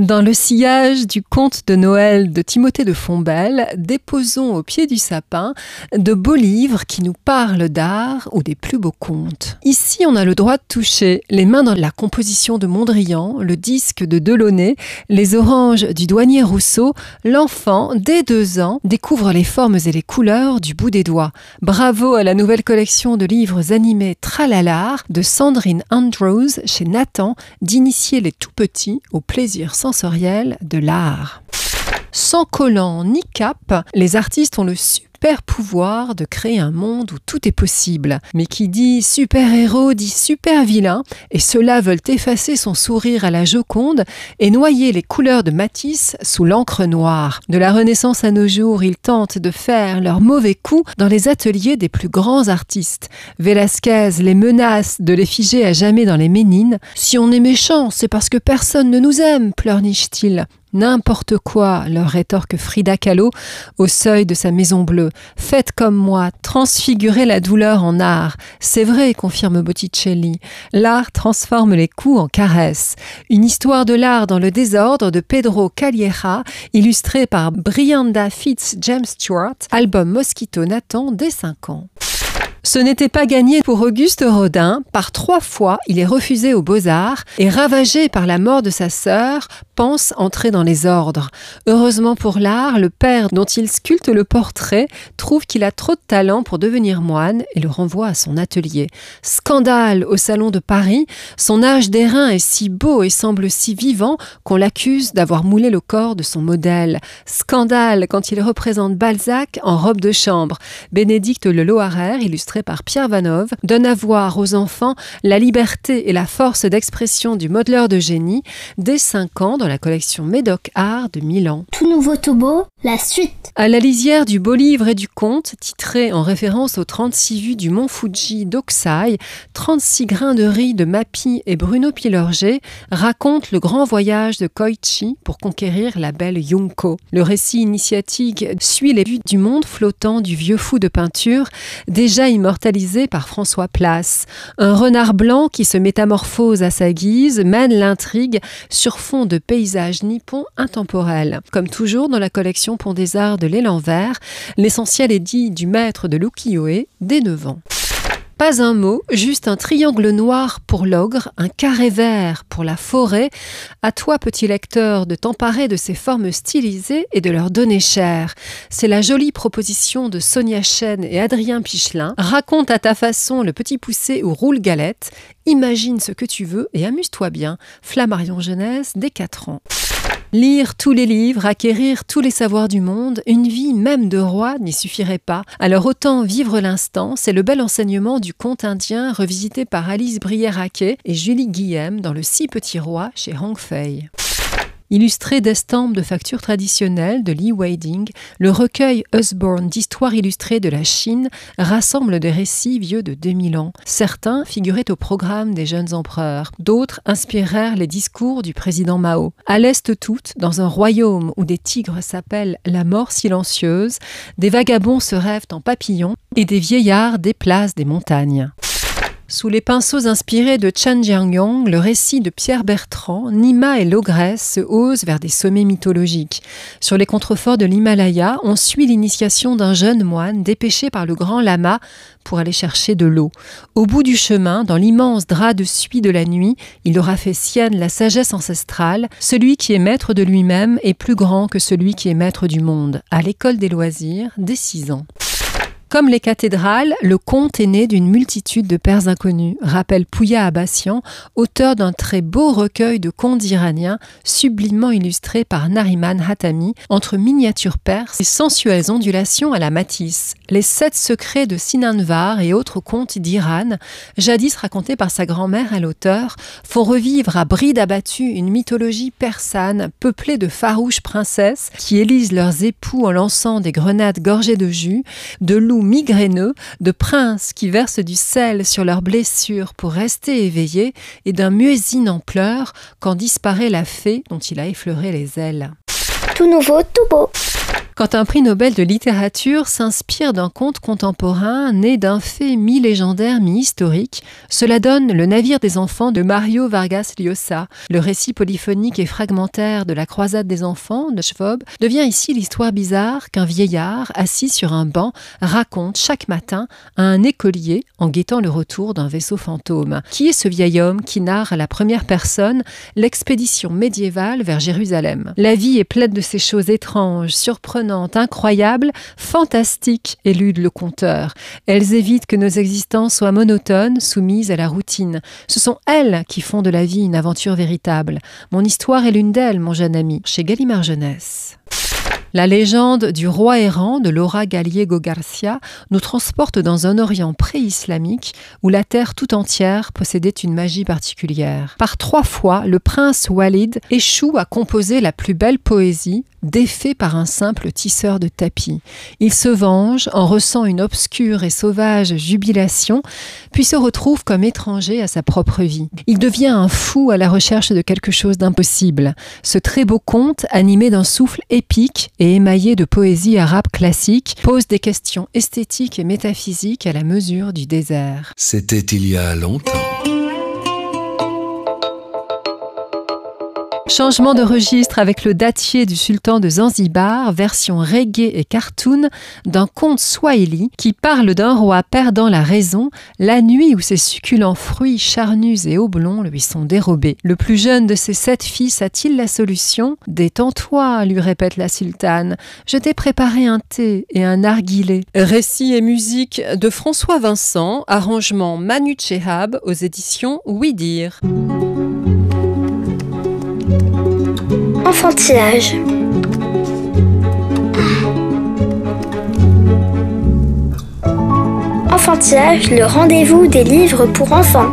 Dans le sillage du conte de Noël de Timothée de Fombelle, déposons au pied du sapin de beaux livres qui nous parlent d'art ou des plus beaux contes. Ici, on a le droit de toucher les mains dans la composition de Mondrian, le disque de Delaunay, les oranges du douanier Rousseau. L'enfant, dès deux ans, découvre les formes et les couleurs du bout des doigts. Bravo à la nouvelle collection de livres animés Tralalar de Sandrine Andrews chez Nathan d'initier les tout petits au plaisir sensoriel de l'art. Sans collant ni cap, les artistes ont le super pouvoir de créer un monde où tout est possible. Mais qui dit super-héros dit super-vilain, et ceux-là veulent effacer son sourire à la Joconde et noyer les couleurs de Matisse sous l'encre noire. De la Renaissance à nos jours, ils tentent de faire leurs mauvais coups dans les ateliers des plus grands artistes. Velasquez les menace de les figer à jamais dans les Ménines. Si on est méchant, c'est parce que personne ne nous aime, pleurniche-t-il. N'importe quoi, leur rétorque Frida Kahlo au seuil de sa maison bleue. Faites comme moi, transfigurez la douleur en art. C'est vrai, confirme Botticelli. L'art transforme les coups en caresses. Une histoire de l'art dans le désordre de Pedro Calleja, illustrée par Brianda Fitz James Stewart, album Mosquito Nathan dès 5 ans. Ce n'était pas gagné pour Auguste Rodin. Par trois fois, il est refusé aux Beaux-Arts et ravagé par la mort de sa sœur, pense entrer dans les ordres. Heureusement pour l'art, le père dont il sculpte le portrait trouve qu'il a trop de talent pour devenir moine et le renvoie à son atelier. Scandale au salon de Paris, son âge d'airain est si beau et semble si vivant qu'on l'accuse d'avoir moulé le corps de son modèle. Scandale quand il représente Balzac en robe de chambre. Bénédicte Le Loarer, par Pierre Vanov, donne à voir aux enfants la liberté et la force d'expression du modeleur de génie dès 5 ans dans la collection Médoc Art de Milan. Tout nouveau, beau, la suite. À la lisière du beau livre et du conte, titré en référence aux 36 vues du mont Fuji d'Oksai, 36 grains de riz de Mapi et Bruno Pilorget racontent le grand voyage de Koichi pour conquérir la belle Yunko. Le récit initiatique suit les vues du monde flottant du vieux fou de peinture, déjà immortalisé par François Place. Un renard blanc qui se métamorphose à sa guise mène l'intrigue sur fond de paysages nippons intemporels. Comme toujours dans la collection Pont des Arts de l'élan vert, l'essentiel est dit du maître de l'ukiyo-e dès 9 ans. Pas un mot, juste un triangle noir pour l'ogre, un carré vert pour la forêt. À toi, petit lecteur, de t'emparer de ces formes stylisées et de leur donner cher. C'est la jolie proposition de Sonia Chen et Adrien Pichelin. Raconte à ta façon le petit poussé ou roule galette. Imagine ce que tu veux et amuse-toi bien. Flammarion Jeunesse dès 4 ans. Lire tous les livres, acquérir tous les savoirs du monde, une vie même de roi n'y suffirait pas. Alors autant vivre l'instant, c'est le bel enseignement du conte indien revisité par Alice Brière-Haquet et Julie Guillem dans Le Six Petits Rois chez Hong Fei. Illustré d'estampes de factures traditionnelles de Lee Wading, le recueil Usborne d'histoires illustrées de la Chine rassemble des récits vieux de 2000 ans. Certains figuraient au programme des jeunes empereurs, d'autres inspirèrent les discours du président Mao. À l'Est toutes, dans un royaume où des tigres s'appellent la mort silencieuse, des vagabonds se rêvent en papillons et des vieillards déplacent des montagnes. Sous les pinceaux inspirés de Chan Jiangyong, le récit de Pierre Bertrand, Nima et l'ogresse se haussent vers des sommets mythologiques. Sur les contreforts de l'Himalaya, on suit l'initiation d'un jeune moine dépêché par le grand lama pour aller chercher de l'eau. Au bout du chemin, dans l'immense drap de suie de la nuit, il aura fait sienne la sagesse ancestrale. Celui qui est maître de lui-même est plus grand que celui qui est maître du monde. À l'école des loisirs, dès 6 ans. Comme les cathédrales, le conte est né d'une multitude de pères inconnus, rappelle Pouya Abassian, auteur d'un très beau recueil de contes iraniens sublimement illustrés par Nariman Hatami, entre miniatures perses et sensuelles ondulations à la Matisse. Les sept secrets de Sinanvar et autres contes d'Iran, jadis racontés par sa grand-mère à l'auteur, font revivre à bride abattue une mythologie persane peuplée de farouches princesses qui élisent leurs époux en lançant des grenades gorgées de jus, de loups migraineux, de princes qui versent du sel sur leurs blessures pour rester éveillés, et d'un muezzin en pleurs quand disparaît la fée dont il a effleuré les ailes. Tout nouveau, tout beau. Quand un prix Nobel de littérature s'inspire d'un conte contemporain né d'un fait mi-légendaire, mi-historique, cela donne Le navire des enfants de Mario Vargas Llosa. Le récit polyphonique et fragmentaire de la croisade des enfants de Schwab devient ici l'histoire bizarre qu'un vieillard assis sur un banc raconte chaque matin à un écolier en guettant le retour d'un vaisseau fantôme. Qui est ce vieil homme qui narre à la première personne l'expédition médiévale vers Jérusalem? La vie est pleine de ces choses étranges, surprenantes, incroyable, fantastique, élude le conteur. Elles évitent que nos existences soient monotones, soumises à la routine. Ce sont elles qui font de la vie une aventure véritable. Mon histoire est l'une d'elles, mon jeune ami, chez Gallimard Jeunesse. La légende du roi errant de Laura Gallego Garcia nous transporte dans un Orient pré-islamique où la terre tout entière possédait une magie particulière. Par trois fois, le prince Walid échoue à composer la plus belle poésie, défait par un simple tisseur de tapis. Il se venge en ressent une obscure et sauvage jubilation, puis se retrouve comme étranger à sa propre vie. Il devient un fou à la recherche de quelque chose d'impossible. Ce très beau conte, animé d'un souffle épique émaillé de poésie arabe classique, pose des questions esthétiques et métaphysiques à la mesure du désert. C'était il y a longtemps. Changement de registre avec le datier du sultan de Zanzibar, version reggae et cartoon d'un conte swahili qui parle d'un roi perdant la raison la nuit où ses succulents fruits charnus et oblongs lui sont dérobés. Le plus jeune de ses sept fils a-t-il la solution? Détends-toi, lui répète la sultane. Je t'ai préparé un thé et un narguilé. Récit et musique de François Vincent, arrangement Manu Chehab aux éditions Oui Dire. Enfantillage. Enfantillage, le rendez-vous des livres pour enfants.